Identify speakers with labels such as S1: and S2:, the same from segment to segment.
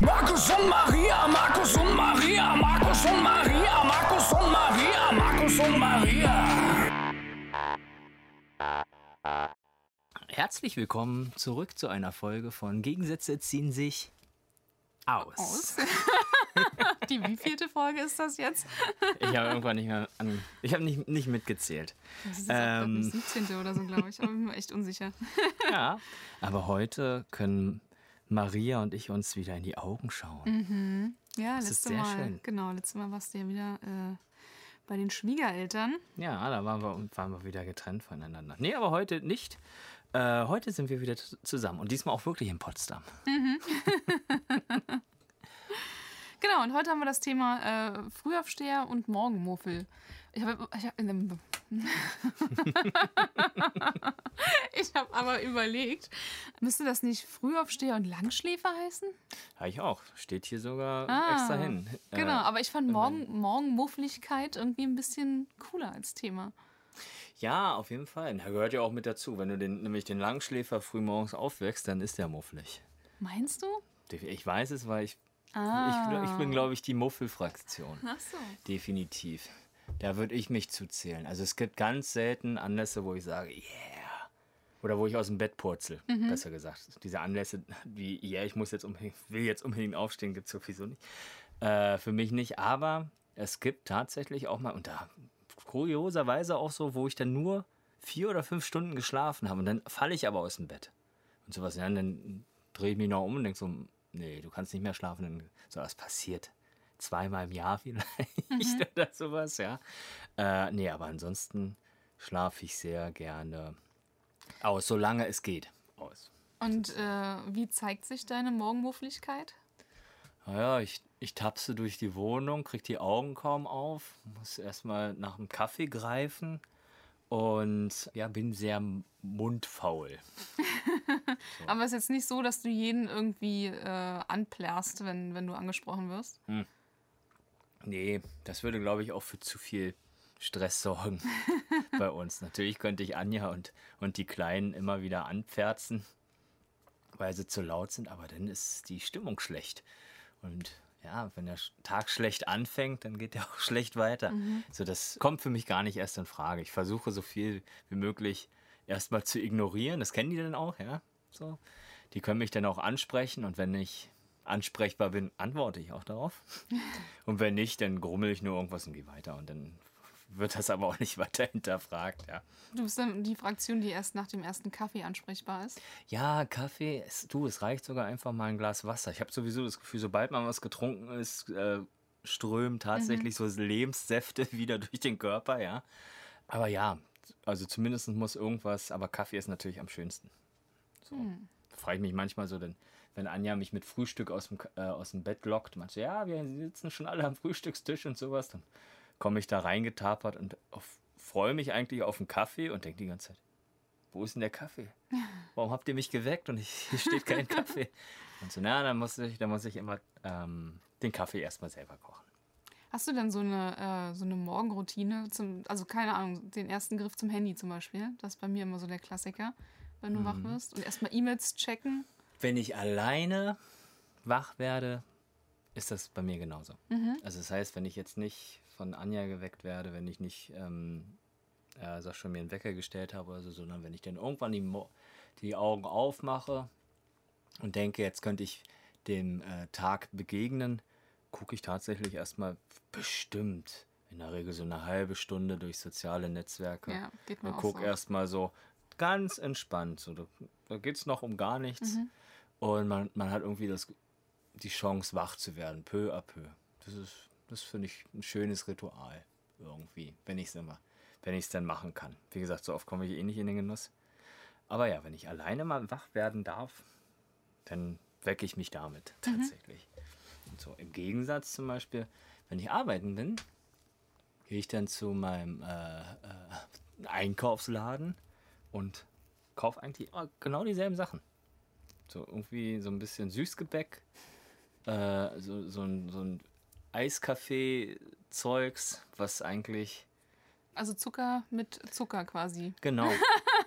S1: Markus und Maria, Markus und Maria, Markus und Maria, Markus und Maria, Markus und Maria.
S2: Herzlich willkommen zurück zu einer Folge von Gegensätze ziehen sich aus.
S3: Aus. Die wievielte Folge ist das jetzt?
S2: Ich habe irgendwann nicht mehr an, ich habe nicht, nicht mitgezählt.
S3: Das ist
S2: Ähm.
S3: die 17. oder so, glaube ich. Aber ich bin mir echt unsicher.
S2: Ja, aber heute können Maria und ich uns wieder in die Augen schauen.
S3: Ja,
S2: Das ist sehr
S3: Mal.
S2: schön.
S3: Genau, letztes Mal warst du ja wieder äh, bei den Schwiegereltern.
S2: Ja, da waren wir, waren wir wieder getrennt voneinander. Nee, aber heute nicht. Äh, heute sind wir wieder zusammen und diesmal auch wirklich in Potsdam.
S3: Genau, und heute haben wir das Thema äh, Frühaufsteher und Morgenmuffel. Ich habe ich hab, ich hab aber überlegt, müsste das nicht Frühaufsteher und Langschläfer heißen?
S2: Habe ich auch. Steht hier sogar
S3: Ah,
S2: extra hin.
S3: Genau,
S2: Äh,
S3: aber ich fand Morgen, Morgenmuffligkeit irgendwie ein bisschen cooler als Thema.
S2: Ja, auf jeden Fall. Da gehört ja auch mit dazu. Wenn du den, nämlich den Langschläfer früh morgens aufwächst, dann ist der mufflig.
S3: Meinst du?
S2: Ich weiß es, weil ich,
S3: Ah.
S2: ich, ich bin, glaube ich, die Muffelfraktion.
S3: Ach so.
S2: Definitiv. Da würde ich mich zuzählen. Also es gibt ganz selten Anlässe, wo ich sage, yeah. Oder wo ich aus dem Bett purzel, besser gesagt. Diese Anlässe wie, yeah, ich muss jetzt unbedingt, will jetzt unbedingt aufstehen, gibt es sowieso nicht. Äh, für mich nicht, aber es gibt tatsächlich auch mal, und da kurioserweise auch so, wo ich dann nur vier oder fünf Stunden geschlafen habe und dann falle ich aber aus dem Bett. Und sowas, ja, und dann drehe ich mich noch um und denke so, nee, du kannst nicht mehr schlafen. Dann, so, was passiert? Zweimal im Jahr vielleicht oder sowas, ja. Äh, nee, aber ansonsten schlafe ich sehr gerne aus, solange es geht. Aus.
S3: Und äh, wie zeigt sich deine Morgenmuffligkeit?
S2: Naja, ich, ich tapse durch die Wohnung, krieg die Augen kaum auf, muss erstmal nach einem Kaffee greifen und ja, bin sehr mundfaul.
S3: Aber es ist jetzt nicht so, dass du jeden irgendwie äh, anplärst, wenn, wenn du angesprochen wirst.
S2: Nee, das würde, glaube ich, auch für zu viel Stress sorgen bei uns. Natürlich könnte ich Anja und, und die Kleinen immer wieder anpferzen, weil sie zu laut sind, aber dann ist die Stimmung schlecht. Und ja, wenn der Tag schlecht anfängt, dann geht der auch schlecht weiter. So, das kommt für mich gar nicht erst in Frage. Ich versuche so viel wie möglich erstmal zu ignorieren. Das kennen die dann auch, ja. So. Die können mich dann auch ansprechen und wenn ich ansprechbar bin, antworte ich auch darauf. Und wenn nicht, dann grummel ich nur irgendwas und gehe weiter. Und dann wird das aber auch nicht weiter hinterfragt, ja.
S3: Du bist dann die Fraktion, die erst nach dem ersten Kaffee ansprechbar ist.
S2: Ja, Kaffee, es, du, es reicht sogar einfach mal ein Glas Wasser. Ich habe sowieso das Gefühl, sobald man was getrunken ist, äh, strömen tatsächlich so Lebenssäfte wieder durch den Körper, ja. Aber ja, also zumindest muss irgendwas, aber Kaffee ist natürlich am schönsten. So. Da frage ich mich manchmal so, denn, wenn Anja mich mit Frühstück aus dem, äh, aus dem Bett lockt, sie, ja, wir sitzen schon alle am Frühstückstisch und sowas, dann komme ich da reingetapert und freue mich eigentlich auf einen Kaffee und denke die ganze Zeit, wo ist denn der Kaffee? Warum habt ihr mich geweckt und ich, hier steht kein Kaffee? Und so, na, dann muss ich, dann muss ich immer ähm, den Kaffee erstmal selber kochen.
S3: Hast du denn so eine, äh, so eine Morgenroutine? Zum, also keine Ahnung, den ersten Griff zum Handy zum Beispiel. Das ist bei mir immer so der Klassiker, wenn du wach wirst. Und erstmal E-Mails checken.
S2: Wenn ich alleine wach werde, ist das bei mir genauso. Also das heißt, wenn ich jetzt nicht von Anja geweckt werde, wenn ich nicht, ähm, äh, sag schon, mir einen Wecker gestellt habe oder so, sondern wenn ich dann irgendwann die, Mo die Augen aufmache und denke, jetzt könnte ich dem äh, Tag begegnen, gucke ich tatsächlich erstmal bestimmt in der Regel so eine halbe Stunde durch soziale Netzwerke
S3: Ja, geht
S2: und gucke
S3: so.
S2: erstmal so ganz entspannt. So, da da geht es noch um gar nichts.
S3: Mhm.
S2: Und man, man hat irgendwie das, die Chance, wach zu werden, peu à peu. Das ist, das finde ich ein schönes Ritual irgendwie, wenn ich es immer, wenn ich es dann machen kann. Wie gesagt, so oft komme ich eh nicht in den Genuss. Aber ja, wenn ich alleine mal wach werden darf, dann wecke ich mich damit tatsächlich. Und so im Gegensatz zum Beispiel, wenn ich arbeiten bin, gehe ich dann zu meinem äh, äh, Einkaufsladen und kaufe eigentlich immer genau dieselben Sachen. So irgendwie so ein bisschen Süßgebäck, äh, so, so ein, so ein Eiskaffee-Zeugs, was eigentlich
S3: Also Zucker mit Zucker quasi.
S2: Genau.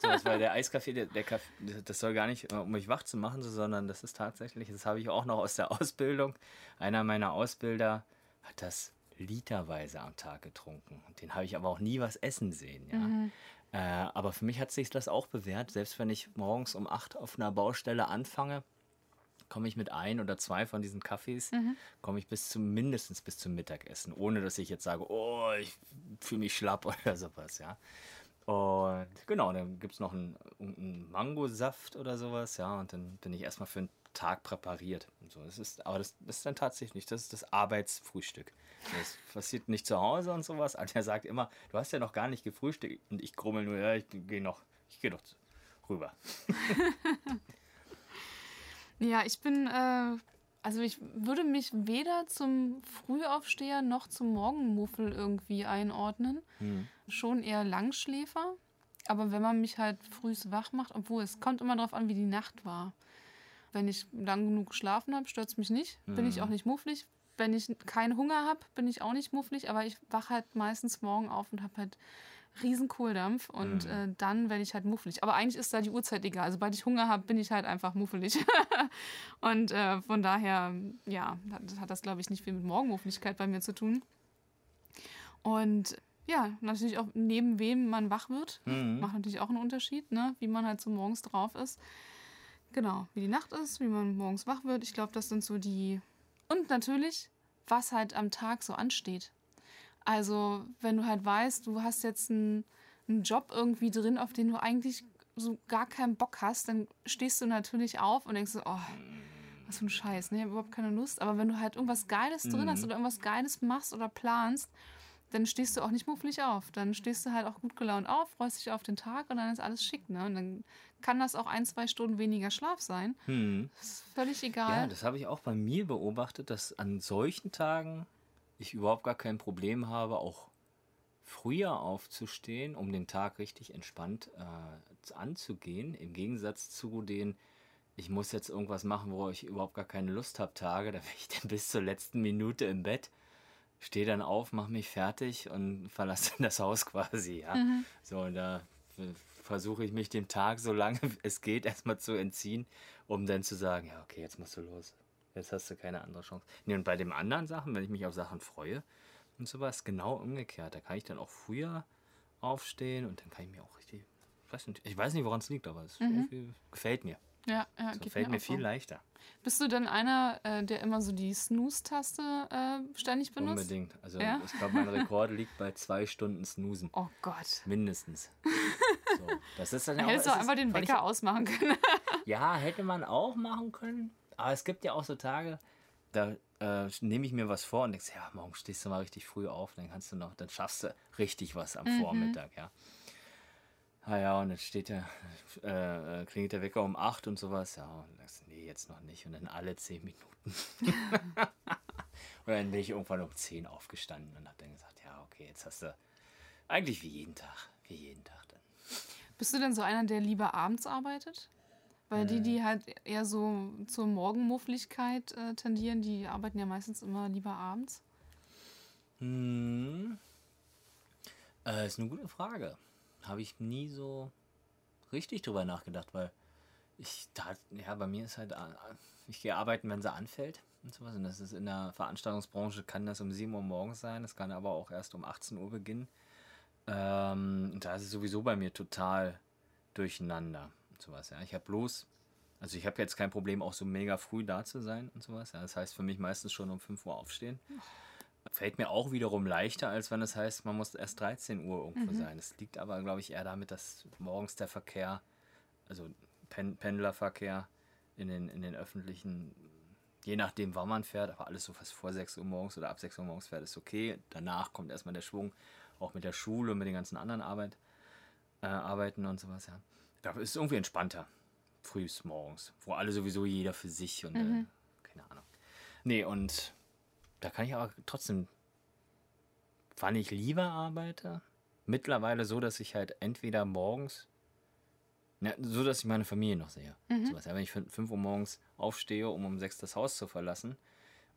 S2: So, das war der Eiskaffee, der, der Kaffee, das soll gar nicht, um mich wach zu machen, sondern das ist tatsächlich, das habe ich auch noch aus der Ausbildung. Einer meiner Ausbilder hat das literweise am Tag getrunken. Den habe ich aber auch nie was essen sehen. Ja.
S3: Mhm.
S2: Äh, aber für mich hat sich das auch bewährt, selbst wenn ich morgens um acht auf einer Baustelle anfange, komme ich mit ein oder zwei von diesen Kaffees,
S3: Mhm.
S2: komme ich bis zum mindestens bis zum Mittagessen, ohne dass ich jetzt sage, oh, ich fühle mich schlapp oder sowas, ja. Und genau, dann gibt es noch einen, einen Mangosaft oder sowas, ja, und dann bin ich erstmal für einen Tag präpariert. Und so. Das ist, aber das, das ist dann tatsächlich nicht, das ist das Arbeitsfrühstück. Das passiert nicht zu Hause und sowas. Und er sagt immer, du hast ja noch gar nicht gefrühstückt. Und ich grummel nur, ja, ich gehe noch, ich gehe noch rüber.
S3: Ja, ich bin, äh, also ich würde mich weder zum Frühaufsteher noch zum Morgenmuffel irgendwie einordnen. Schon eher Langschläfer. Aber wenn man mich halt frühs wach macht, obwohl es kommt immer darauf an, wie die Nacht war. Wenn ich lang genug geschlafen habe, stört es mich nicht. Bin ich auch nicht mufflig. Wenn ich keinen Hunger habe, bin ich auch nicht mufflig. Aber ich wache halt meistens morgen auf und habe halt riesen Kohldampf und äh, dann werde ich halt muffelig. Aber eigentlich ist da die Uhrzeit egal. Sobald ich Hunger habe, bin ich halt einfach muffelig. und äh, von daher, ja, hat, hat das, glaube ich, nicht viel mit Morgenmuffligkeit bei mir zu tun. Und ja, natürlich auch neben wem man wach wird. Macht natürlich auch einen Unterschied, ne? wie man halt so morgens drauf ist. Genau, wie die Nacht ist, wie man morgens wach wird. Ich glaube, das sind so die. Und natürlich, was halt am Tag so ansteht. Also, wenn du halt weißt, du hast jetzt einen, einen Job irgendwie drin, auf den du eigentlich so gar keinen Bock hast, dann stehst du natürlich auf und denkst so, oh, was für ein Scheiß, ne? Ich habe überhaupt keine Lust. Aber wenn du halt irgendwas Geiles drin hast oder irgendwas Geiles machst oder planst, dann stehst du auch nicht mufflig auf. Dann stehst du halt auch gut gelaunt auf, freust dich auf den Tag und dann ist alles schick, ne? Und dann kann das auch ein, zwei Stunden weniger Schlaf sein. Das ist völlig egal.
S2: Ja, das habe ich auch bei mir beobachtet, dass an solchen Tagen ich überhaupt gar kein Problem habe, auch früher aufzustehen, um den Tag richtig entspannt äh, anzugehen. Im Gegensatz zu den, ich muss jetzt irgendwas machen, wo ich überhaupt gar keine Lust habe, Tage. Da bin ich dann bis zur letzten Minute im Bett, stehe dann auf, mache mich fertig und verlasse dann das Haus quasi. Ja? So, und da versuche ich mich dem Tag, solange es geht, erstmal zu entziehen, um dann zu sagen, ja, okay, jetzt musst du los. Jetzt hast du keine andere Chance. Nee, und bei den anderen Sachen, wenn ich mich auf Sachen freue und sowas, genau umgekehrt. Da kann ich dann auch früher aufstehen und dann kann ich mir auch richtig. Ich weiß nicht, ich weiß nicht woran es liegt, aber es irgendwie gefällt mir.
S3: ja, ja
S2: So,
S3: geht
S2: fällt mir
S3: auch
S2: viel
S3: so.
S2: leichter.
S3: Bist du denn einer, äh, der immer so die Snooze-Taste äh, ständig benutzt?
S2: Unbedingt. Also
S3: Ja?
S2: ich glaube, mein Rekord liegt bei zwei Stunden Snoosen.
S3: Oh Gott.
S2: Mindestens. So, das ist dann
S3: Da
S2: ja auch,
S3: hättest du auch einfach den Wecker ausmachen können.
S2: Ja, hätte man auch machen können. Aber es gibt ja auch so Tage, da äh, nehme ich mir was vor und denkst, ja, morgen stehst du mal richtig früh auf, dann kannst du noch, dann schaffst du richtig was am Vormittag, ja. Ah ja, und dann steht der, äh, äh, klingelt der Wecker um 8 und sowas, ja, und dann denkst du, nee, jetzt noch nicht. Und dann alle 10 Minuten. und dann bin ich irgendwann um 10 aufgestanden und hab dann gesagt, ja, okay, jetzt hast du eigentlich wie jeden Tag, wie jeden Tag dann.
S3: Bist du denn so einer, der lieber abends arbeitet? Weil die, die halt eher so zur Morgenmuffligkeit äh, tendieren, die arbeiten ja meistens immer lieber abends.
S2: Hm. Äh, ist eine gute Frage. Habe ich nie so richtig drüber nachgedacht, weil ich da, ja, bei mir ist halt, äh, ich gehe arbeiten, wenn sie anfällt und sowas. Und das ist in der Veranstaltungsbranche, kann das um 7 Uhr morgens sein, das kann aber auch erst um 18 Uhr beginnen. Ähm, und da ist es sowieso bei mir total durcheinander sowas. Ja. Ich habe bloß, also ich habe jetzt kein Problem, auch so mega früh da zu sein und sowas. Ja. Das heißt für mich meistens schon um 5 Uhr aufstehen. Fällt mir auch wiederum leichter, als wenn es heißt, man muss erst 13 Uhr irgendwo sein. Es liegt aber, glaube ich, eher damit, dass morgens der Verkehr, also Pen Pendlerverkehr in den, in den öffentlichen, je nachdem, wann man fährt, aber alles so fast vor 6 Uhr morgens oder ab 6 Uhr morgens fährt, ist okay. Danach kommt erstmal der Schwung, auch mit der Schule und mit den ganzen anderen Arbeit, äh, Arbeiten und sowas, ja. Da ist es irgendwie entspannter, frühs morgens, wo alle sowieso jeder für sich und äh, keine Ahnung. Nee, und da kann ich aber trotzdem, wann ich lieber arbeite, mittlerweile so, dass ich halt entweder morgens, ja, so dass ich meine Familie noch sehe. Sowas. Ja, wenn ich für 5 Uhr morgens aufstehe, um um 6 das Haus zu verlassen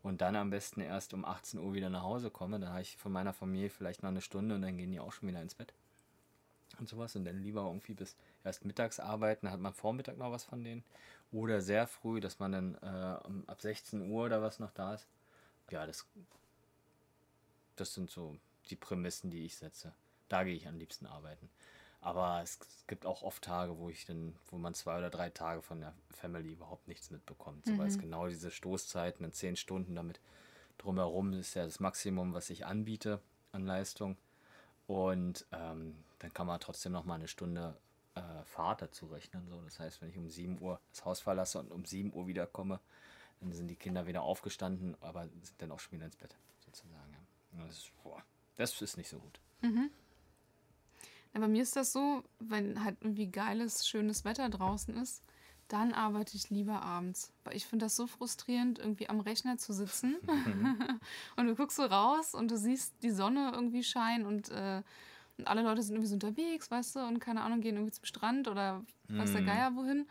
S2: und dann am besten erst um 18 Uhr wieder nach Hause komme. Dann habe ich von meiner Familie vielleicht noch eine Stunde und dann gehen die auch schon wieder ins Bett. Und sowas. Und dann lieber irgendwie bis erst mittags arbeiten, hat man Vormittag noch was von denen. Oder sehr früh, dass man dann äh, ab 16 Uhr oder was noch da ist. Ja, das, das sind so die Prämissen, die ich setze. Da gehe ich am liebsten arbeiten. Aber es gibt auch oft Tage, wo ich dann, wo man zwei oder drei Tage von der Family überhaupt nichts mitbekommt. So, Weil es genau diese Stoßzeiten in zehn Stunden damit drumherum ist ja das Maximum, was ich anbiete an Leistung. Und ähm, dann kann man trotzdem noch mal eine Stunde äh, Fahrt dazu rechnen. So. Das heißt, wenn ich um 7 Uhr das Haus verlasse und um 7 Uhr wiederkomme, dann sind die Kinder wieder aufgestanden, aber sind dann auch schon wieder ins Bett, sozusagen. Das, ist, boah, das ist nicht so gut.
S3: Ja, bei mir ist das so, wenn halt irgendwie geiles, schönes Wetter draußen ist, dann arbeite ich lieber abends. Weil ich finde das so frustrierend, irgendwie am Rechner zu sitzen. und du guckst so raus und du siehst die Sonne irgendwie scheinen und, äh, und alle Leute sind irgendwie so unterwegs, weißt du, und keine Ahnung, gehen irgendwie zum Strand oder weiß der Geier wohin.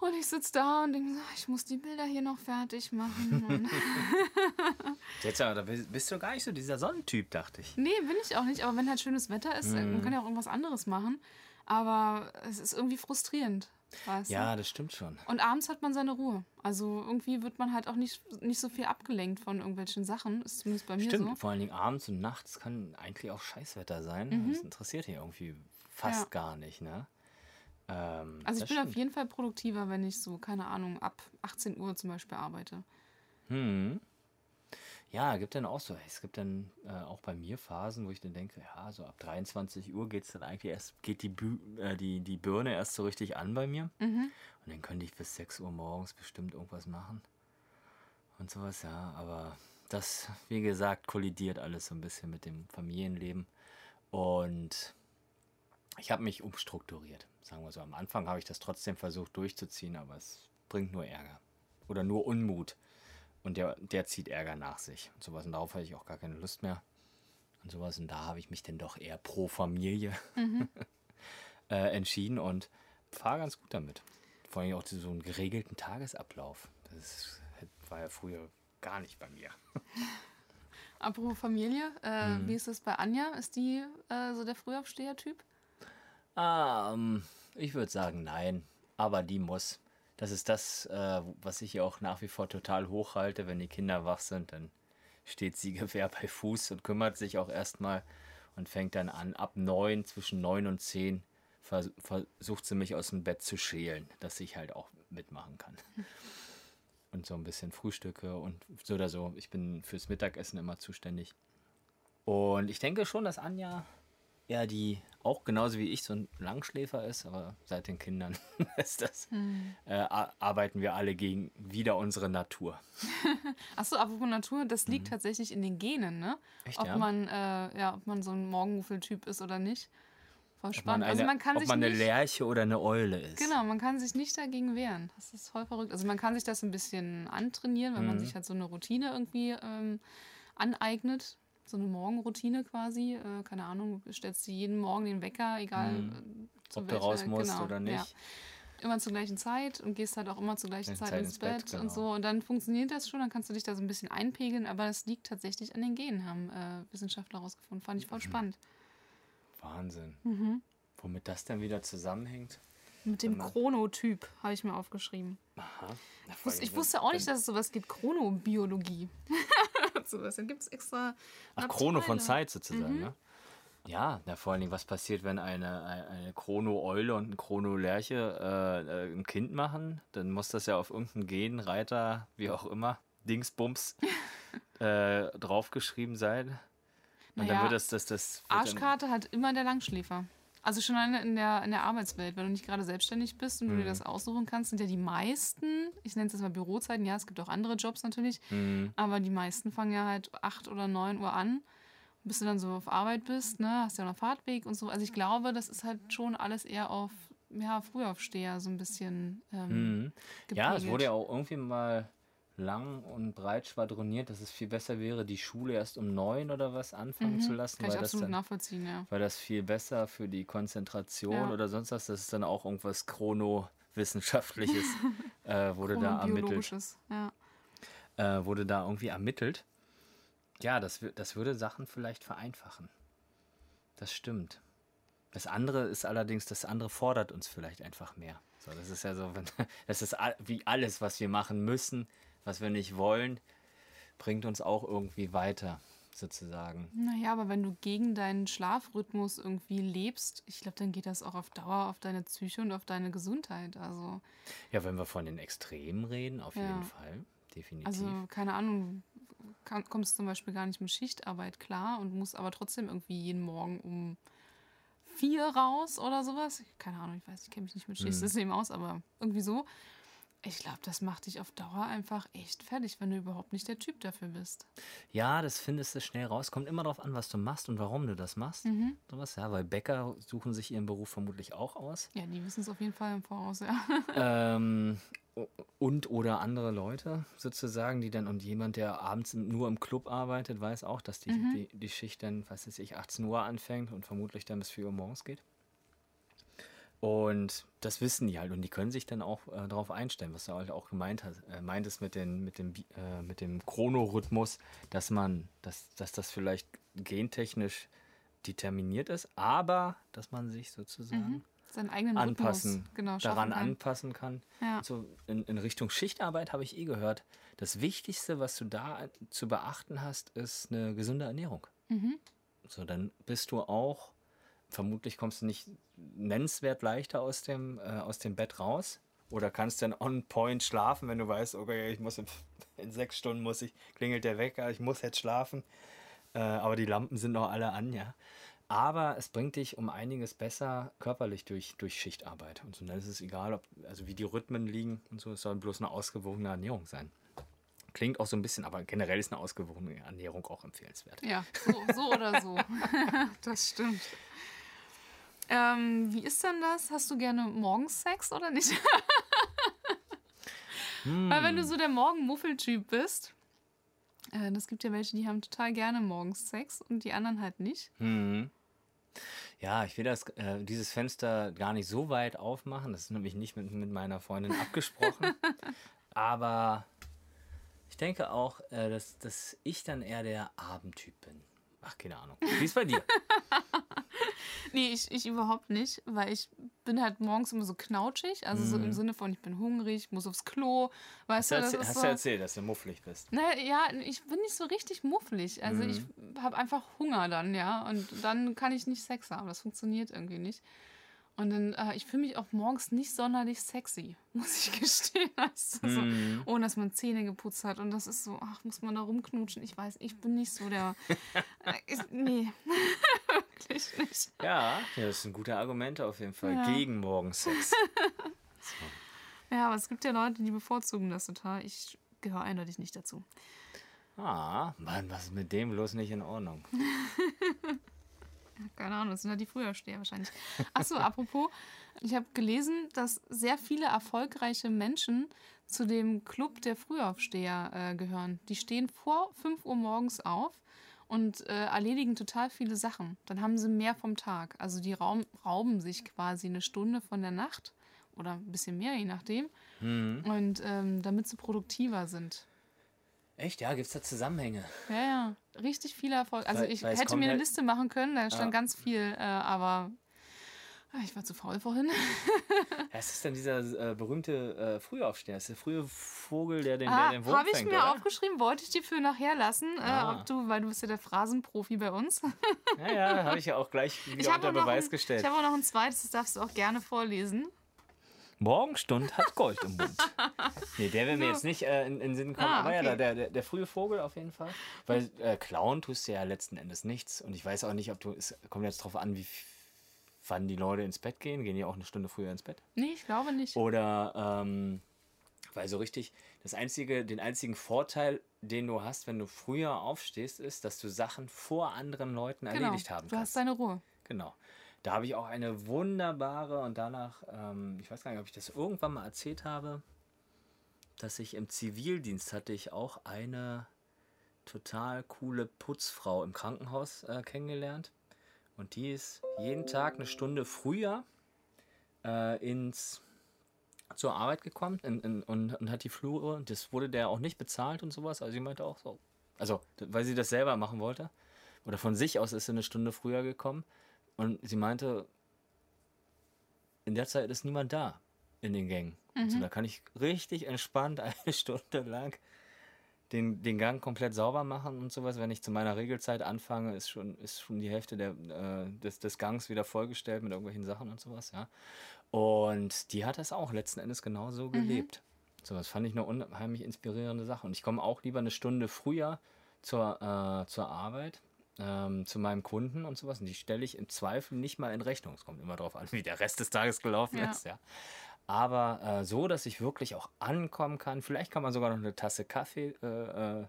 S3: Und ich sitze da und denke, so, ich muss die Bilder hier noch fertig machen.
S2: Jetzt, aber, da bist du gar nicht so dieser Sonnentyp, dachte ich.
S3: Nee, bin ich auch nicht. Aber wenn halt schönes Wetter ist, man kann ja auch irgendwas anderes machen. Aber es ist irgendwie frustrierend. Weißt
S2: Ja,
S3: du?
S2: das stimmt schon.
S3: Und abends hat man seine Ruhe. Also irgendwie wird man halt auch nicht, nicht so viel abgelenkt von irgendwelchen Sachen. Ist zumindest bei mir
S2: Stimmt,
S3: so.
S2: vor allen Dingen abends und nachts kann eigentlich auch Scheißwetter sein. Das interessiert hier irgendwie fast
S3: Mhm. Ja.
S2: gar nicht, ne? Ähm,
S3: Also ich bin auf
S2: stimmt.
S3: jeden Fall produktiver, wenn ich so, keine Ahnung, ab 18 Uhr zum Beispiel arbeite.
S2: Hm. Ja, gibt dann auch so, es gibt dann äh, auch bei mir Phasen, wo ich dann denke, ja, so ab 23 Uhr geht es dann eigentlich erst, geht die, Bü äh, die, die Birne erst so richtig an bei mir.
S3: Mhm.
S2: Und dann könnte ich bis 6 Uhr morgens bestimmt irgendwas machen. Und sowas, ja. Aber das, wie gesagt, kollidiert alles so ein bisschen mit dem Familienleben. Und ich habe mich umstrukturiert, sagen wir so. Am Anfang habe ich das trotzdem versucht durchzuziehen, aber es bringt nur Ärger. Oder nur Unmut. Und der, der zieht Ärger nach sich. Und sowas. Und darauf hatte ich auch gar keine Lust mehr. Und sowas. Und da habe ich mich dann doch eher pro Familie äh, entschieden und fahre ganz gut damit. Vor allem auch so einen geregelten Tagesablauf. Das war ja früher gar nicht bei mir.
S3: Apropos Familie, äh,
S2: Mhm.
S3: wie ist das bei Anja? Ist die äh, so der Frühaufsteher-Typ?
S2: Ähm, ich würde sagen, nein. Aber die muss. Das ist das, äh, was ich ja auch nach wie vor total hochhalte. Wenn die Kinder wach sind, dann steht sie Gewehr bei Fuß und kümmert sich auch erstmal und fängt dann an, ab neun, zwischen neun und zehn, vers versucht sie mich aus dem Bett zu schälen, dass ich halt auch mitmachen kann. Und so ein bisschen Frühstücke und so oder so. Ich bin fürs Mittagessen immer zuständig. Und ich denke schon, dass Anja ja, die auch genauso wie ich so ein Langschläfer ist, aber seit den Kindern ist das, äh, ar- arbeiten wir alle gegen wieder unsere Natur.
S3: Achso, apropos Natur, das liegt tatsächlich in den Genen, ne?
S2: Mhm. Echt,
S3: ob
S2: ja?
S3: man, äh, ja, ob man so ein Morgenmuffel-Typ ist oder nicht. Voll
S2: Ob man,
S3: spannend.
S2: eine,
S3: also man kann
S2: ob
S3: sich
S2: man eine
S3: nicht,
S2: Lerche oder eine Eule ist.
S3: Genau, man kann sich nicht dagegen wehren. Das ist voll verrückt. Also man kann sich das ein bisschen antrainieren, wenn
S2: Mhm.
S3: man sich halt so eine Routine irgendwie ähm, aneignet. So eine Morgenroutine quasi. Äh, keine Ahnung, du stellst dir jeden Morgen den Wecker, egal äh,
S2: Mhm. Ob du raus musst
S3: genau,
S2: oder nicht.
S3: Ja. Immer zur gleichen Zeit und gehst halt auch immer zur gleichen
S2: Gleiche
S3: Zeit
S2: Zeit
S3: ins
S2: ins Bett,
S3: Bett, und
S2: genau.
S3: so. Und dann funktioniert das schon, dann kannst du dich da so ein bisschen einpegeln, aber das liegt tatsächlich an den Genen, haben äh, Wissenschaftler herausgefunden. Fand ich
S2: Mhm.
S3: voll spannend.
S2: Wahnsinn.
S3: Mhm.
S2: Womit das dann wieder zusammenhängt.
S3: Mit dem Chronotyp habe ich mir aufgeschrieben.
S2: Aha.
S3: Ich wusste, ich wusste auch nicht, dass es sowas gibt. Chronobiologie. sowas. Dann gibt es extra.
S2: Ach,
S3: eine
S2: Chrono von. Zeit sozusagen, ne? Ja, na, vor allen Dingen, was passiert, wenn eine, eine, Chrono-Eule und ein Chrono-Lerche äh, äh, ein Kind machen? Dann muss das ja auf irgendeinen Genreiter, wie auch immer, Dingsbums, äh, draufgeschrieben sein. Und dann
S3: Naja,
S2: wird das, das, das wird dann,
S3: Arschkarte hat immer der Langschläfer. Also schon in der, in der Arbeitswelt, wenn du nicht gerade selbstständig bist und du dir
S2: Mhm.
S3: das aussuchen kannst, sind ja die meisten, ich nenne es jetzt mal Bürozeiten, ja, es gibt auch andere Jobs natürlich,
S2: Mhm.
S3: aber die meisten fangen ja halt 8 oder 9 Uhr an, bis du dann so auf Arbeit bist, ne, hast ja noch Fahrtweg und so. Also ich glaube, das ist halt schon alles eher auf, ja, Frühaufsteher so ein bisschen ähm,
S2: Mhm. Ja, es wurde ja auch irgendwie mal lang und breit schwadroniert, dass es viel besser wäre, die Schule erst um neun oder was anfangen zu lassen,
S3: Mhm. Kann ich
S2: weil das
S3: absolut
S2: dann
S3: nachvollziehen, ja.
S2: weil das viel besser für die Konzentration
S3: Ja.
S2: oder sonst was, das ist dann auch irgendwas Chrono-Wissenschaftliches, äh, wurde da ermittelt.
S3: Ja.
S2: äh, wurde da irgendwie ermittelt. Ja, das, das würde Sachen vielleicht vereinfachen. Das stimmt. Das andere ist allerdings, das andere fordert uns vielleicht einfach mehr. So, das ist ja so, wenn, das ist wie alles, was wir machen müssen, was wir nicht wollen, bringt uns auch irgendwie weiter, sozusagen.
S3: Naja, aber wenn du gegen deinen Schlafrhythmus irgendwie lebst, ich glaube, dann geht das auch auf Dauer auf deine Psyche und auf deine Gesundheit. Also,
S2: Ja, wenn wir von den Extremen reden, auf
S3: Ja.
S2: jeden Fall. Definitiv.
S3: also keine Ahnung, kommst zum Beispiel gar nicht mit Schichtarbeit klar und musst aber trotzdem irgendwie jeden Morgen um vier raus oder sowas. Keine Ahnung, ich weiß, ich kenne mich nicht mit Schichtsystem aus, aber irgendwie so. Ich glaube, das macht dich auf Dauer einfach echt fertig, wenn du überhaupt nicht der Typ dafür bist.
S2: Ja, das findest du schnell raus. Kommt immer darauf an, was du machst und warum du das machst.
S3: Mhm.
S2: Sowas, ja, weil Bäcker suchen sich ihren Beruf vermutlich auch aus.
S3: Ja, die wissen es auf jeden Fall im Voraus, ja.
S2: ähm, und oder andere Leute sozusagen, die dann und jemand, der abends nur im Club arbeitet, weiß auch, dass die,
S3: Mhm.
S2: die, die Schicht dann, was weiß ich, 18 Uhr anfängt und vermutlich dann bis 4 Uhr morgens geht. Und das wissen die halt und die können sich dann auch äh, darauf einstellen, was du halt auch gemeint hast, äh, meintest mit, den, mit, dem, äh, mit dem Chronorhythmus, dass man, dass, dass das vielleicht gentechnisch determiniert ist, aber dass man sich sozusagen
S3: Seinen eigenen
S2: anpassen,
S3: Rhythmus genau,
S2: daran
S3: kann.
S2: anpassen kann.
S3: Ja.
S2: So in, in Richtung Schichtarbeit habe ich eh gehört, das Wichtigste, was du da zu beachten hast, ist eine gesunde Ernährung.
S3: Mhm.
S2: So, dann bist du auch, vermutlich kommst du nicht nennenswert leichter aus dem, äh, aus dem Bett raus oder kannst dann on point schlafen, wenn du weißt, okay, ich muss in, in sechs Stunden muss ich, klingelt der Wecker, ich muss jetzt schlafen. Äh, aber die Lampen sind noch alle an, ja. Aber es bringt dich um einiges besser körperlich durch, durch Schichtarbeit. Und so dann ist es egal, ob, also wie die Rhythmen liegen und so, es soll bloß eine ausgewogene Ernährung sein. Klingt auch so ein bisschen, aber generell ist eine ausgewogene Ernährung auch empfehlenswert.
S3: Ja, so, so oder so. das stimmt. Ähm, wie ist denn das? Hast du gerne morgens Sex oder nicht? Weil wenn du so der Morgenmuffeltyp bist, äh, das gibt ja welche, die haben total gerne morgens Sex und die anderen halt nicht.
S2: Mhm. Ja, ich will das, äh, dieses Fenster gar nicht so weit aufmachen. Das ist nämlich nicht mit, mit meiner Freundin abgesprochen. Aber ich denke auch, äh, dass, dass ich dann eher der Abendtyp bin. Ach, keine Ahnung. Wie ist bei dir?
S3: Nee, ich, ich überhaupt nicht, weil ich bin halt morgens immer so knautschig, also so im Sinne von, ich bin hungrig, muss aufs Klo, weißt
S2: Hast, du
S3: das
S2: hast
S3: so,
S2: du erzählt, dass du mufflig bist?
S3: Naja, ich bin nicht so richtig mufflig. Also ich habe einfach Hunger dann, ja. Und dann kann ich nicht Sex haben. Das funktioniert irgendwie nicht. Und dann, äh, ich fühle mich auch morgens nicht sonderlich sexy, muss ich gestehen. Also so, ohne dass man Zähne geputzt hat. Und das ist so, ach, muss man da rumknutschen? Ich weiß, ich bin nicht so der. Äh, ist, nee, wirklich nicht.
S2: Ja, ja, das sind gute Argumente auf jeden Fall.
S3: Ja.
S2: Gegen Morgensex.
S3: Ja, aber es gibt ja Leute, die bevorzugen das total. Ich gehöre eindeutig nicht dazu.
S2: Ah, Mann, was ist mit dem bloß nicht in Ordnung?
S3: Keine Ahnung, das sind ja die Frühersteher wahrscheinlich. Achso, apropos, ich habe gelesen, dass sehr viele erfolgreiche Menschen zu dem Club der Frühaufsteher äh, gehören. Die stehen vor 5 Uhr morgens auf und äh, erledigen total viele Sachen. Dann haben sie mehr vom Tag. Also die raum, rauben sich quasi eine Stunde von der Nacht oder ein bisschen mehr, je nachdem. Und ähm, damit sie produktiver sind.
S2: Echt? Ja, gibt es da Zusammenhänge?
S3: Ja, ja, richtig viele Erfolg. Also
S2: Weil-
S3: ich
S2: weil
S3: hätte mir eine
S2: halt-
S3: Liste machen können, da stand
S2: Ja.
S3: ganz viel, äh, aber ich war zu faul vorhin.
S2: Es ist dann dieser äh, berühmte äh, Frühaufsteher. Das ist der frühe Vogel, der den,
S3: Ah,
S2: der den Wurm
S3: Habe ich mir
S2: oder?
S3: aufgeschrieben, wollte ich dir für nachher lassen,
S2: Ah.
S3: äh, ob du, weil du bist ja der Phrasenprofi bei uns.
S2: Ja, ja, habe ich ja auch gleich wieder
S3: Ich habe
S2: unter Beweis
S3: ein,
S2: gestellt.
S3: ich hab auch noch ein zweites, das darfst du auch gerne vorlesen.
S2: Morgenstund hat Gold im Mund. Nee, der will mir jetzt nicht äh, in, in den Sinn kommen.
S3: Ah,
S2: Aber ja,
S3: okay.
S2: der, der, der frühe Vogel auf jeden Fall. Weil äh, klauen tust du ja letzten Endes nichts. Und ich weiß auch nicht, ob du. Es kommt jetzt drauf an, wie f- wann die Leute ins Bett gehen. Gehen die auch eine Stunde früher ins Bett?
S3: Nee, ich glaube nicht.
S2: Oder ähm, weil so richtig, das einzige, den einzigen Vorteil, den du hast, wenn du früher aufstehst, ist, dass du Sachen vor anderen Leuten
S3: genau,
S2: erledigt haben
S3: du hast
S2: kannst.
S3: deine Ruhe.
S2: Genau. Da habe ich auch eine wunderbare und danach, ähm, ich weiß gar nicht, ob ich das irgendwann mal erzählt habe, dass ich im Zivildienst hatte ich auch eine total coole Putzfrau im Krankenhaus äh, kennengelernt. Und die ist jeden Tag eine Stunde früher äh, ins zur Arbeit gekommen in, in, und, und hat die Flure, das wurde der auch nicht bezahlt und sowas. Also sie meinte auch so, also weil sie das selber machen wollte. Oder von sich aus ist sie eine Stunde früher gekommen. Und sie meinte, in der Zeit ist niemand da in den Gängen. Also da kann ich richtig entspannt eine Stunde lang den, den Gang komplett sauber machen und sowas. Wenn ich zu meiner Regelzeit anfange, ist schon, ist schon die Hälfte der, äh, des, des Gangs wieder vollgestellt mit irgendwelchen Sachen und sowas, ja. Und die hat das auch letzten Endes genauso gelebt. So, das fand ich eine unheimlich inspirierende Sache. Und ich komme auch lieber eine Stunde früher zur, äh, zur Arbeit, ähm, zu meinem Kunden und sowas. Und die stelle ich im Zweifel nicht mal in Rechnung. Es kommt immer darauf an, wie der Rest des Tages gelaufen
S3: Ja.
S2: ist, ja. Aber äh, so, dass ich wirklich auch ankommen kann. Vielleicht kann man sogar noch eine Tasse Kaffee äh, äh,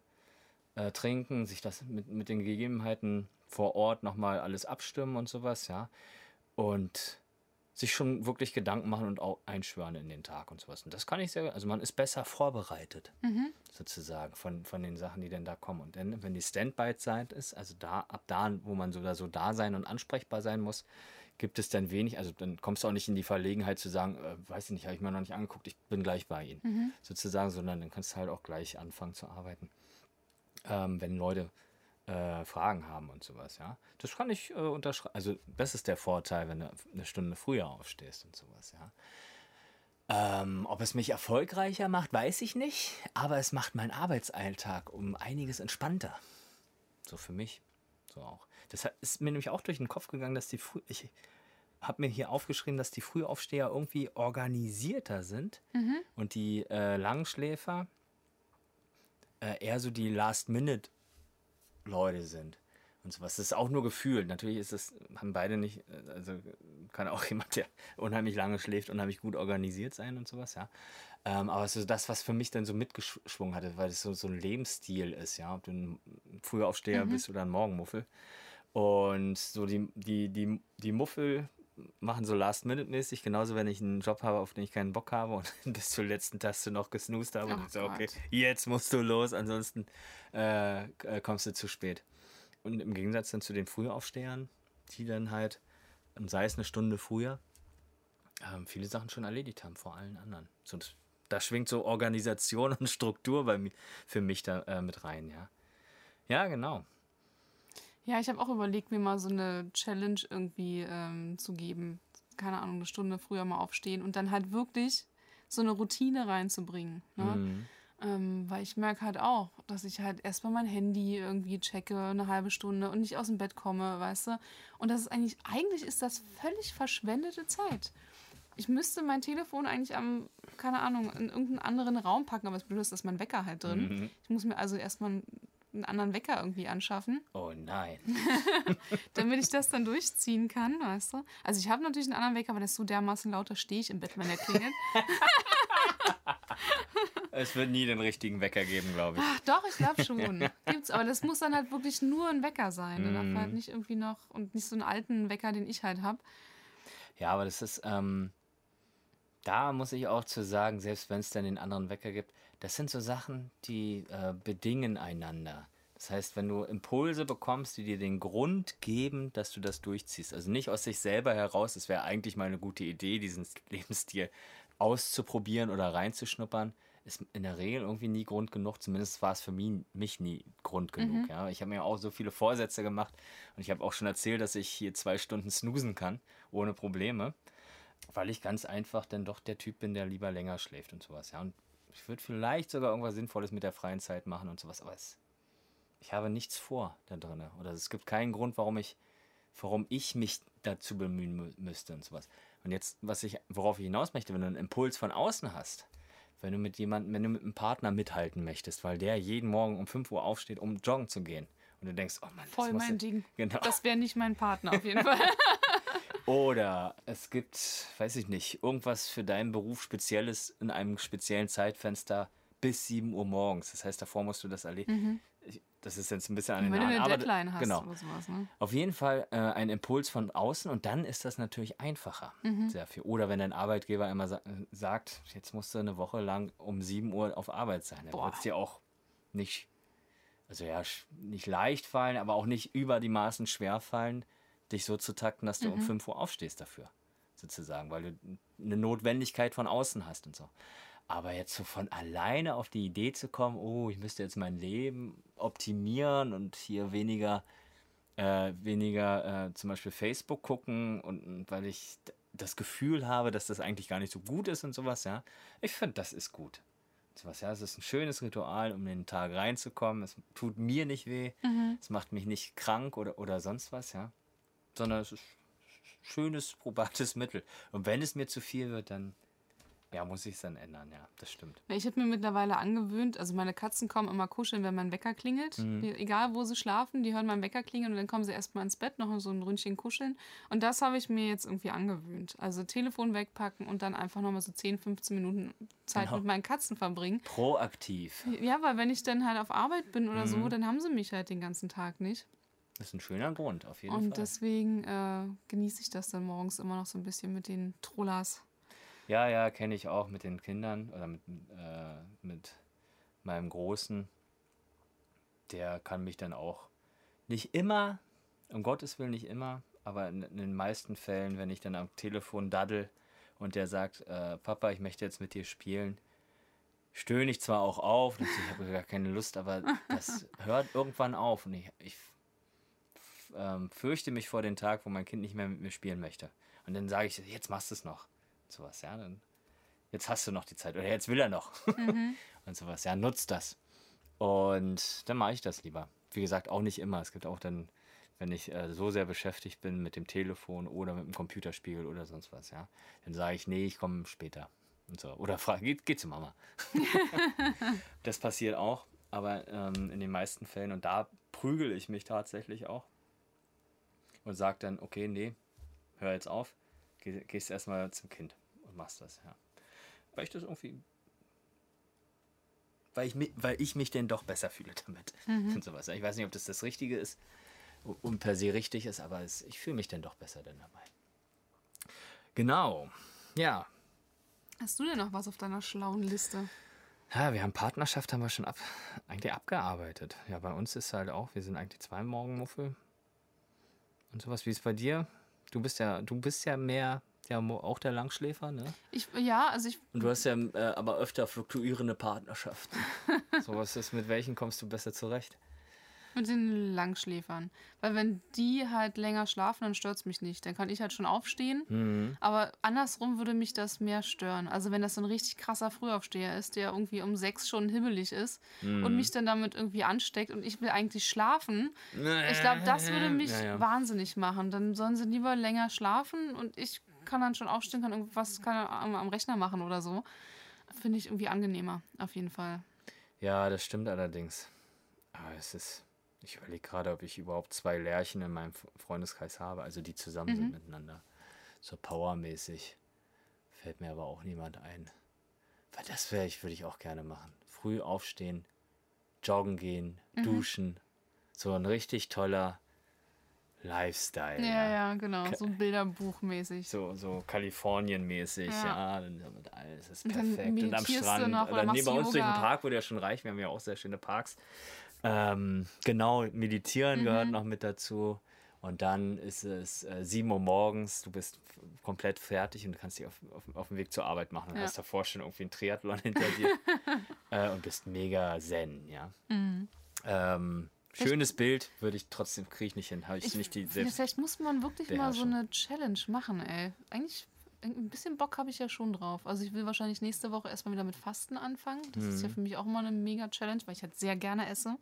S2: äh, trinken, sich das mit, mit den Gegebenheiten vor Ort nochmal alles abstimmen und sowas, ja. Und sich schon wirklich Gedanken machen und auch einschwören in den Tag und sowas. Und das kann ich sehr, also man ist besser vorbereitet, sozusagen, von, von den Sachen, die denn da kommen. Und dann, wenn die Standby-Zeit ist, also da, ab da, wo man so oder so da sein und ansprechbar sein muss, gibt es dann wenig, also dann kommst du auch nicht in die Verlegenheit zu sagen, äh, weiß ich nicht, habe ich mir noch nicht angeguckt, ich bin gleich bei Ihnen, sozusagen, sondern dann kannst du halt auch gleich anfangen zu arbeiten ähm, wenn Leute äh, Fragen haben und sowas, ja. Das kann ich äh, unterschreiben. Also das ist der Vorteil, wenn du eine Stunde früher aufstehst und sowas, ja. Ähm, ob es mich erfolgreicher macht, weiß ich nicht, aber es macht meinen Arbeitsalltag um einiges entspannter. So für mich, so auch. Das ist mir nämlich auch durch den Kopf gegangen, dass die früh, ich habe mir hier aufgeschrieben, dass die Frühaufsteher irgendwie organisierter sind und die äh, Langschläfer äh, eher so die Last-Minute-Leute sind. Und sowas. Das ist auch nur Gefühl. Natürlich ist das, haben beide nicht, äh, also kann auch jemand, der unheimlich lange schläft, unheimlich gut organisiert sein und sowas, ja. Ähm, aber so das, was für mich dann so mitgeschwungen hatte, weil es so, so ein Lebensstil ist, ja, ob du ein Frühaufsteher bist oder ein Morgenmuffel. Und so die, die, die, die Muffel machen so Last-Minute-mäßig, genauso wenn ich einen Job habe, auf den ich keinen Bock habe und bis zur letzten Taste noch gesnoost habe und
S3: Ach
S2: so, okay, jetzt musst du los, ansonsten äh, äh, kommst du zu spät. Und im Gegensatz dann zu den Frühaufstehern, die dann halt, ähm, sei es eine Stunde früher, ähm, viele Sachen schon erledigt haben vor allen anderen. So, das, da schwingt so Organisation und Struktur bei mir, für mich da äh, mit rein, ja. Ja, genau.
S3: Ja, ich habe auch überlegt, mir mal so eine Challenge irgendwie ähm, zu geben. Keine Ahnung, eine Stunde früher mal aufstehen und dann halt wirklich so eine Routine reinzubringen. Ne?
S2: Mhm.
S3: Ähm, weil ich merke halt auch, dass ich halt erstmal mein Handy irgendwie checke, eine halbe Stunde und nicht aus dem Bett komme, weißt du? Und das ist eigentlich, eigentlich ist das völlig verschwendete Zeit. Ich müsste mein Telefon eigentlich am, keine Ahnung, in irgendeinen anderen Raum packen, aber das Blöde ist, dass mein Wecker halt drin. Ich muss mir also erstmal einen, anderen Wecker irgendwie anschaffen,
S2: Oh nein.
S3: damit ich das dann durchziehen kann, weißt du? Also ich habe natürlich einen anderen Wecker, aber der ist so dermaßen laut, da stehe ich im Bett, wenn der klingelt.
S2: Es wird nie den richtigen Wecker geben, glaube ich.
S3: Ach, doch, ich glaube schon. Gibt's, aber das muss dann halt wirklich nur ein Wecker sein. Der
S2: Mhm.
S3: darf halt nicht irgendwie noch und nicht so einen alten Wecker, den ich halt habe.
S2: Ja, aber das ist, ähm, da muss ich auch zu sagen, selbst wenn es dann den anderen Wecker gibt, das sind so Sachen, die äh, bedingen einander. Das heißt, wenn du Impulse bekommst, die dir den Grund geben, dass du das durchziehst, also nicht aus sich selber heraus, das wäre eigentlich mal eine gute Idee, diesen Lebensstil auszuprobieren oder reinzuschnuppern, ist in der Regel irgendwie nie Grund genug. Zumindest war es für mich, mich nie Grund genug. Ja. Ich habe mir auch so viele Vorsätze gemacht und ich habe auch schon erzählt, dass ich hier zwei Stunden snoosen kann, ohne Probleme, weil ich ganz einfach dann doch der Typ bin, der lieber länger schläft und sowas. Ja. Und ich würde vielleicht sogar irgendwas Sinnvolles mit der freien Zeit machen und sowas, aber es, ich habe nichts vor da drin. Oder es gibt keinen Grund, warum ich, warum ich mich dazu bemühen mü müsste und sowas. Und jetzt, was ich, worauf ich hinaus möchte, wenn du einen Impuls von außen hast, wenn du mit jemandem, wenn du mit einem Partner mithalten möchtest, weil der jeden Morgen um 5 Uhr aufsteht, um joggen zu gehen. Und du denkst, oh Mann, das
S3: Voll mein Ding.
S2: Genau.
S3: Das wäre nicht mein Partner auf jeden Fall.
S2: Oder es gibt, weiß ich nicht, irgendwas für deinen Beruf Spezielles in einem speziellen Zeitfenster bis 7 Uhr morgens. Das heißt, davor musst du das erledigen. Ich- Das ist jetzt ein bisschen an den
S3: Mhm. Wenn du eine Deadline hast
S2: Genau.
S3: oder sowas. Ne?
S2: Auf jeden Fall äh, ein Impuls von außen und dann ist das natürlich einfacher.
S3: Mhm.
S2: Sehr viel. Oder wenn dein Arbeitgeber immer sa äh, sagt, jetzt musst du eine Woche lang um 7 Uhr auf Arbeit sein. Dann wird es dir auch nicht, also ja, nicht leicht fallen, aber auch nicht über die Maßen schwer fallen, dich so zu takten, dass du
S3: Mhm.
S2: um 5 Uhr aufstehst dafür. sozusagen, weil du eine Notwendigkeit von außen hast und so. Aber jetzt so von alleine auf die Idee zu kommen, oh, ich müsste jetzt mein Leben optimieren und hier weniger, äh, weniger äh, zum Beispiel Facebook gucken und, und weil ich das Gefühl habe, dass das eigentlich gar nicht so gut ist und sowas, ja. Ich finde, das ist gut. Sowas, ja, es ist ein schönes Ritual, um in den Tag reinzukommen. Es tut mir nicht weh, es macht mich nicht krank oder, oder sonst was, ja. Sondern es ist schönes, probates Mittel. Und wenn es mir zu viel wird, dann ja, muss ich es dann ändern, ja, das stimmt.
S3: Ich habe mir mittlerweile angewöhnt, also meine Katzen kommen immer kuscheln, wenn mein Wecker klingelt. Die, egal wo sie schlafen, die hören meinen Wecker klingeln und dann kommen sie erstmal ins Bett, noch so ein Ründchen kuscheln. Und das habe ich mir jetzt irgendwie angewöhnt. Also Telefon wegpacken und dann einfach nochmal so 10, 15 Minuten Zeit
S2: Genau.
S3: mit meinen Katzen verbringen.
S2: Proaktiv.
S3: Ja, weil wenn ich dann halt auf Arbeit bin oder so, dann haben sie mich halt den ganzen Tag nicht.
S2: Das ist ein schöner Grund, auf jeden
S3: Und
S2: Fall.
S3: deswegen äh, genieße ich das dann morgens immer noch so ein bisschen mit den Trollas.
S2: Ja, ja, kenne ich auch mit den Kindern oder mit, äh, mit meinem Großen. Der kann mich dann auch nicht immer, um Gottes Willen nicht immer, aber in, in den meisten Fällen, wenn ich dann am Telefon daddel und der sagt, äh, Papa, ich möchte jetzt mit dir spielen, stöhne ich zwar auch auf, natürlich habe ich gar keine Lust, aber das hört irgendwann auf und ich, ich ähm, fürchte mich vor den Tag, wo mein Kind nicht mehr mit mir spielen möchte. Und dann sage ich, jetzt machst du es noch. Sowas, ja, dann jetzt hast du noch die Zeit oder jetzt will er noch. und sowas, ja, nutzt das. Und dann mache ich das lieber. Wie gesagt, auch nicht immer. Es gibt auch dann, wenn ich äh, so sehr beschäftigt bin mit dem Telefon oder mit dem Computerspiegel oder sonst was, ja, dann sage ich, nee, ich komme später. Und so. Oder frage, geh, geh zu Mama. das passiert auch, aber ähm, in den meisten Fällen, und da prügel ich mich tatsächlich auch und sage dann, okay, nee, hör jetzt auf, geh, gehst erstmal zum Kind und machst das, ja. Weil ich das irgendwie. Weil ich, mi- weil ich mich denn doch besser fühle damit. Und sowas. Ich weiß nicht, ob das das Richtige ist und per se richtig ist, aber es, ich fühle mich denn doch besser denn dabei. Genau. Ja.
S3: Hast du denn noch was auf deiner schlauen Liste?
S2: Ja, wir haben Partnerschaft, haben wir schon ab, eigentlich abgearbeitet. Ja, bei uns ist halt auch, wir sind eigentlich zwei Morgenmuffel. Und sowas, wie ist bei dir? Du bist ja, du bist ja mehr, ja, mo- auch der Langschläfer, ne?
S3: Ich, ja, also ich
S2: Und du hast ja äh, aber öfter fluktuierende Partnerschaften. so, was ist, mit welchen kommst du besser zurecht?
S3: Mit den Langschläfern. Weil wenn die halt länger schlafen, dann stört es mich nicht. Dann kann ich halt schon aufstehen.
S2: Mhm.
S3: Aber andersrum würde mich das mehr stören. Also wenn das so ein richtig krasser Frühaufsteher ist, der irgendwie um sechs schon himmelig ist
S2: Mhm.
S3: und mich dann damit irgendwie ansteckt und ich will eigentlich schlafen. Ich glaube, das würde mich
S2: Ja, ja.
S3: wahnsinnig machen. Dann sollen sie lieber länger schlafen und ich kann dann schon aufstehen, kann irgendwas kann am, am Rechner machen oder so. Finde ich irgendwie angenehmer, auf jeden Fall.
S2: Ja, das stimmt allerdings. Aber es ist. Ich überlege gerade, ob ich überhaupt zwei Lärchen in meinem Freundeskreis habe, also die zusammen sind miteinander. So powermäßig. Fällt mir aber auch niemand ein. Weil das wäre ich, würde ich auch gerne machen. Früh aufstehen, joggen gehen, duschen. So ein richtig toller Lifestyle.
S3: Ja, ja, genau. So Bilderbuchmäßig.
S2: So, so Kalifornien-mäßig, ja.
S3: Ja.
S2: dann damit alles ist
S3: Und dann
S2: perfekt. Und am
S3: meditierst du
S2: Strand.
S3: noch oder
S2: oder nee, bei uns durch den
S3: Yoga.
S2: Park wurde ja schon reich. Wir haben ja auch sehr schöne Parks. Ähm, genau, meditieren gehört
S3: Mhm.
S2: noch mit dazu. Und dann ist es äh, 7 Uhr morgens, du bist komplett fertig und kannst dich auf, auf, auf den Weg zur Arbeit machen.
S3: Ja.
S2: hast davor schon irgendwie ein Triathlon hinter dir äh, und bist mega zen, ja.
S3: Mhm.
S2: Ähm, schönes Bild, würde ich trotzdem, kriege ich nicht hin. Habe ich,
S3: Ich,
S2: nicht die selbst.
S3: vielleicht muss man wirklich mal so eine Challenge machen, ey. Eigentlich ein bisschen Bock habe ich ja schon drauf. Also ich will wahrscheinlich nächste Woche erstmal wieder mit Fasten anfangen. Das ist
S2: Mhm.
S3: ja für mich auch immer eine mega Challenge, weil ich halt sehr gerne esse.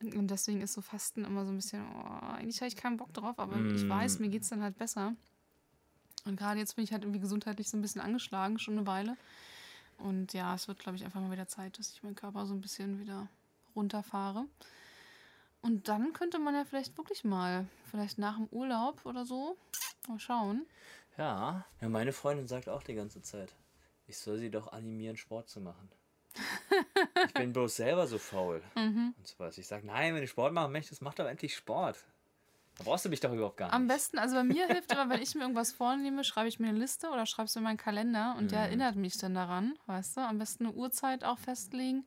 S3: Und deswegen ist so Fasten immer so ein bisschen, oh, eigentlich habe ich keinen Bock drauf, aber
S2: Mhm.
S3: ich weiß, mir geht es dann halt besser. Und gerade jetzt bin ich halt irgendwie gesundheitlich so ein bisschen angeschlagen, schon eine Weile. Und ja, es wird, glaube ich, einfach mal wieder Zeit, dass ich meinen Körper so ein bisschen wieder runterfahre. Und dann könnte man ja vielleicht wirklich mal, vielleicht nach dem Urlaub oder so, mal schauen.
S2: Ja, ja, meine Freundin sagt auch die ganze Zeit, ich soll sie doch animieren, Sport zu machen. ich bin bloß selber so faul.
S3: Mhm.
S2: Und so was. Ich sage, nein, wenn du Sport machen möchtest, mach doch endlich Sport. Da brauchst du mich doch überhaupt gar nicht.
S3: Am besten, also bei mir hilft immer, wenn ich mir irgendwas vornehme, schreibe ich mir eine Liste oder schreibe es in meinen Kalender und
S2: Mhm.
S3: der erinnert mich dann daran, weißt du? Am besten eine Uhrzeit auch festlegen.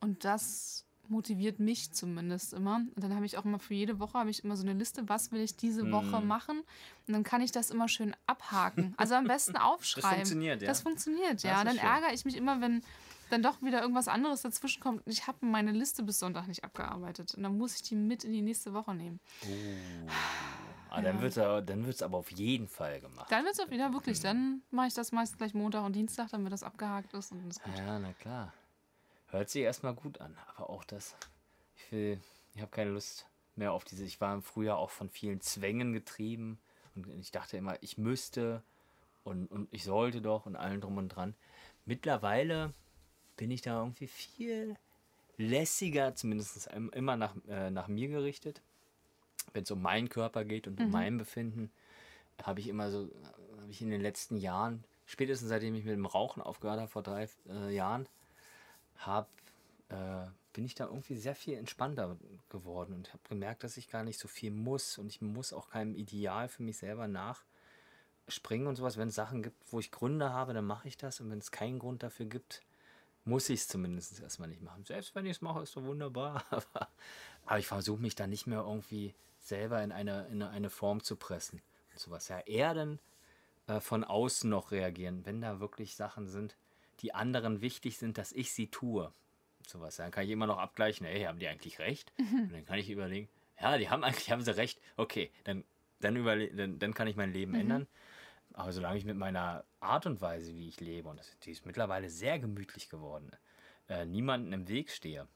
S3: Und das motiviert mich zumindest immer. Und dann habe ich auch immer für jede Woche habe ich immer so eine Liste, was will ich diese Woche
S2: Mhm.
S3: machen. Und dann kann ich das immer schön abhaken. Also am besten aufschreiben.
S2: funktioniert, ja.
S3: Das funktioniert,
S2: Das
S3: ja.
S2: ist
S3: Dann
S2: schön.
S3: ärgere ich mich immer, wenn dann doch wieder irgendwas anderes dazwischen kommt. Ich habe meine Liste bis Sonntag nicht abgearbeitet. Und dann muss ich die mit in die nächste Woche nehmen.
S2: Ah, dann wird es dann wird's aber auf jeden Fall gemacht.
S3: Dann wird es auch wieder wirklich. Dann mache ich das meist gleich Montag und Dienstag, damit das abgehakt ist. Und das ist gut.
S2: Ja, na klar. Hört sich erstmal gut an, aber auch das. Ich will, ich habe keine Lust mehr auf diese. Ich war früher auch von vielen Zwängen getrieben und ich dachte immer, ich müsste und, und ich sollte doch und allen drum und dran. Mittlerweile bin ich da irgendwie viel lässiger, zumindest im- immer nach, äh, nach mir gerichtet. Wenn es um meinen Körper geht und um mein Befinden, habe ich immer so, habe ich in den letzten Jahren, spätestens seitdem ich mit dem Rauchen aufgehört habe, vor drei äh, Jahren, hab, äh, bin ich da irgendwie sehr viel entspannter geworden und habe gemerkt, dass ich gar nicht so viel muss und ich muss auch keinem Ideal für mich selber nachspringen und sowas. Wenn es Sachen gibt, wo ich Gründe habe, dann mache ich das und wenn es keinen Grund dafür gibt, muss ich es zumindest erstmal nicht machen. Selbst wenn ich es mache, ist doch wunderbar. Aber, aber ich versuche mich da nicht mehr irgendwie selber in eine, in eine Form zu pressen und sowas. Ja, eher dann äh, von außen noch reagieren, wenn da wirklich Sachen sind, die anderen wichtig sind, dass ich sie tue. Sowas. Dann kann ich immer noch abgleichen, hey, haben die eigentlich recht? Und dann kann ich überlegen, ja, die haben eigentlich haben sie recht. Okay, dann, dann, überle dann, dann kann ich mein Leben ändern. Aber solange ich mit meiner Art und Weise, wie ich lebe, und das, die ist mittlerweile sehr gemütlich geworden, äh, niemanden im Weg stehe,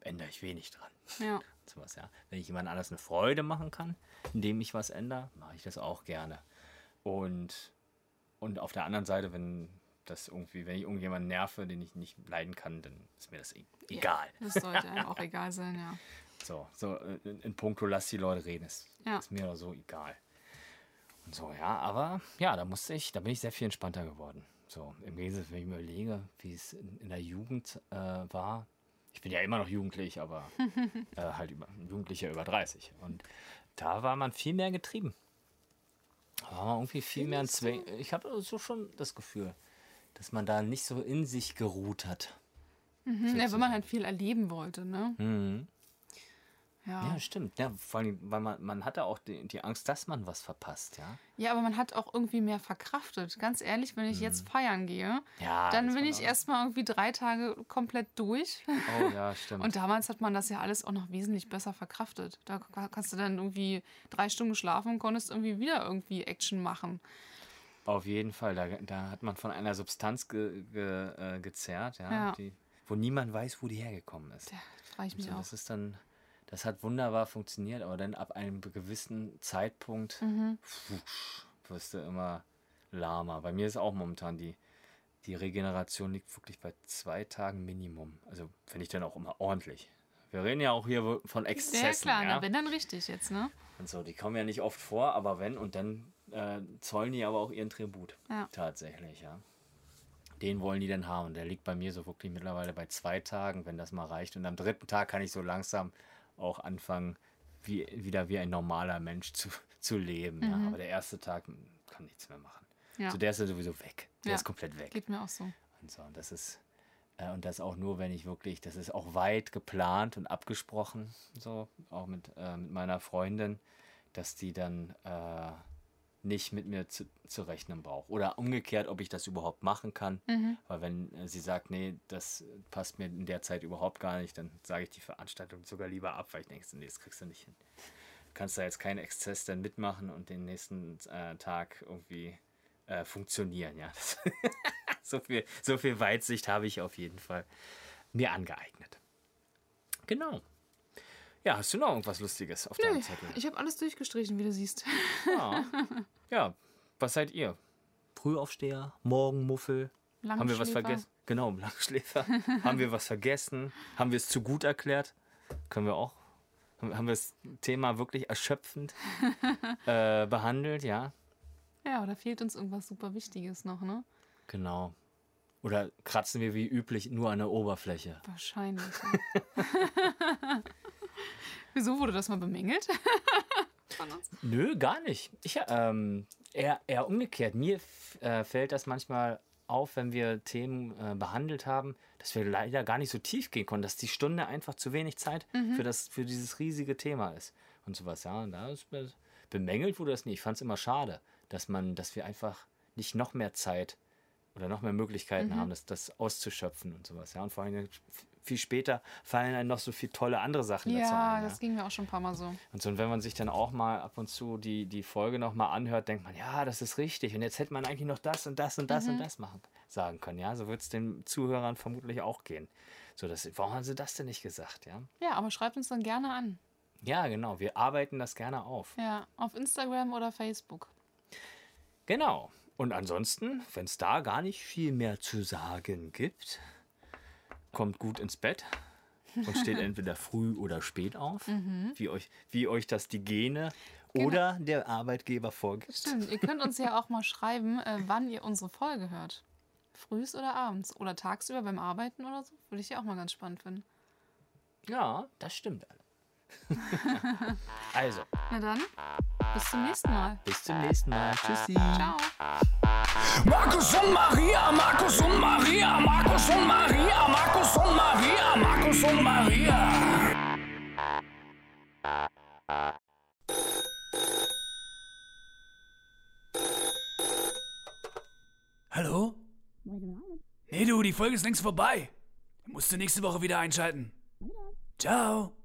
S2: ändere ich wenig dran.
S3: Ja.
S2: Sowas, ja. Wenn ich jemand anders eine Freude machen kann, indem ich was ändere, mache ich das auch gerne. Und, und auf der anderen Seite, wenn das irgendwie, wenn ich irgendjemanden nerve, den ich nicht leiden kann, dann ist mir das e egal.
S3: Das sollte einem auch egal sein, ja.
S2: So, so äh, in, in puncto lass die Leute reden, ist,
S3: Ja.
S2: ist mir so egal. Und so, ja, aber ja, da musste ich, da bin ich sehr viel entspannter geworden. So, im Gegensatz, wenn ich mir überlege, wie es in, in der Jugend äh, war. Ich bin ja immer noch jugendlich, aber äh, halt über, Jugendlicher über 30. Und da war man viel mehr getrieben. Da war man irgendwie viel mehr ein Zwang. Ich habe so schon das Gefühl, dass man da nicht so in sich geruht hat.
S3: Hm, ja. Wenn man halt viel erleben wollte, ne?
S2: Mhm.
S3: Ja.
S2: Ja, stimmt. Ja, vor allem, weil man, man hatte auch die, die Angst, dass man was verpasst, ja.
S3: Ja, aber man hat auch irgendwie mehr verkraftet. Ganz ehrlich, wenn ich jetzt feiern gehe,
S2: Mhm. Ja,
S3: dann bin ich erstmal irgendwie drei Tage komplett durch.
S2: Oh ja, stimmt.
S3: Und damals hat man das ja alles auch noch wesentlich besser verkraftet. Da ka- kannst du dann irgendwie drei Stunden schlafen und konntest irgendwie wieder irgendwie Action machen.
S2: Auf jeden Fall. Da, da hat man von einer Substanz ge, ge, äh, gezerrt, ja,
S3: Ja.
S2: Die, wo niemand weiß, wo die hergekommen ist.
S3: Ja, frage ich mich
S2: So,
S3: auch.
S2: das ist dann, das hat wunderbar funktioniert, aber dann ab einem gewissen Zeitpunkt
S3: Mhm.
S2: wusch, wirst du immer lahmer. Bei mir ist auch momentan die, die Regeneration liegt wirklich bei zwei Tagen Minimum. Also finde ich dann auch immer ordentlich. Wir reden ja auch hier von
S3: Ja,
S2: Exzessen.
S3: klar,
S2: ja?
S3: na, wenn dann richtig jetzt, ne?
S2: Und so, die kommen ja nicht oft vor, aber wenn, und dann äh, zollen die aber auch ihren Tribut.
S3: Ja.
S2: Tatsächlich, ja. Den wollen die dann haben. Und der liegt bei mir so wirklich mittlerweile bei zwei Tagen, wenn das mal reicht. Und am dritten Tag kann ich so langsam auch anfangen, wie, wieder wie ein normaler Mensch zu, zu leben. Ja. Aber der erste Tag mm, kann nichts mehr machen.
S3: Mhm. Ja.
S2: So, der ist ja sowieso weg. Der
S3: Ja.
S2: ist komplett weg.
S3: Geht mir auch so.
S2: Und so, und das ist, äh, und das auch nur, wenn ich wirklich, das ist auch weit geplant und abgesprochen, so, auch mit, äh, mit meiner Freundin, dass die dann äh, nicht mit mir zu, zu rechnen braucht. Oder umgekehrt, ob ich das überhaupt machen kann. Weil wenn äh, sie sagt, nee, das passt mir in der Zeit überhaupt gar nicht, dann sage ich die Veranstaltung sogar lieber ab, weil ich denke, nee, das kriegst du nicht hin. Du kannst da jetzt keinen Exzess dann mitmachen und den nächsten äh, Tag irgendwie äh, funktionieren, ja. So, viel, so viel Weitsicht habe ich auf jeden Fall mir angeeignet. Genau. Ja, hast du noch irgendwas Lustiges auf deinem Zettel?
S3: Ich habe alles durchgestrichen, wie du siehst.
S2: Ja. ja, was seid ihr? Frühaufsteher, Morgenmuffel? Haben wir was
S3: Langschläfer.
S2: vergessen? Genau, Langschläfer. haben wir was vergessen? Haben wir es zu gut erklärt? Können wir auch? Haben haben wir das Thema wirklich erschöpfend äh, behandelt? Ja,
S3: Ja, oder fehlt uns irgendwas super Wichtiges noch, ne?
S2: genau. Oder kratzen wir wie üblich nur an der Oberfläche?
S3: Wahrscheinlich. Ja. Wieso wurde das mal bemängelt? Von uns?
S2: Nö, gar nicht. Ich, ähm, eher, eher umgekehrt. Mir äh, fällt das manchmal auf, wenn wir Themen äh, behandelt haben, dass wir leider gar nicht so tief gehen konnten, dass die Stunde einfach zu wenig Zeit für, das, für dieses riesige Thema ist und sowas. Ja, und da ist be- bemängelt wurde das nie. Ich fand es immer schade, dass man, dass wir einfach nicht noch mehr Zeit oder noch mehr Möglichkeiten haben, das, das auszuschöpfen und sowas. Ja, und vor allem viel später fallen einem noch so viele tolle andere Sachen dazu
S3: Ja,
S2: ein. Ja?
S3: das ging mir auch schon ein paar Mal so.
S2: Und so, und wenn man sich dann auch mal ab und zu die, die Folge nochmal anhört, denkt man, ja, das ist richtig. Und jetzt hätte man eigentlich noch das und das und das und das machen, sagen können. Ja, so wird es den Zuhörern vermutlich auch gehen. So, das, warum haben sie das denn nicht gesagt? Ja,
S3: Ja, aber schreibt uns dann gerne an.
S2: ja genau. Wir arbeiten das gerne auf.
S3: Ja, auf Instagram oder Facebook.
S2: Genau. Und ansonsten, wenn es da gar nicht viel mehr zu sagen gibt, kommt gut ins Bett und steht entweder früh oder spät auf, wie, euch, wie euch das die Gene oder der Arbeitgeber vorgibt.
S3: Stimmt, ihr könnt uns ja auch mal schreiben, äh, wann ihr unsere Folge hört. Frühs oder abends oder tagsüber beim Arbeiten oder so. Würde ich ja auch mal ganz spannend finden.
S2: Ja, das stimmt. also,
S3: Na dann, bis zum nächsten Mal.
S2: bis zum nächsten Mal. Tschüssi.
S3: Ciao.
S1: Markus und Maria, Markus und Maria, Markus und Maria, Markus und Maria, Markus und Maria.
S4: Hallo? Nee, du, die Folge ist längst vorbei. Musst du nächste Woche wieder einschalten. Ciao.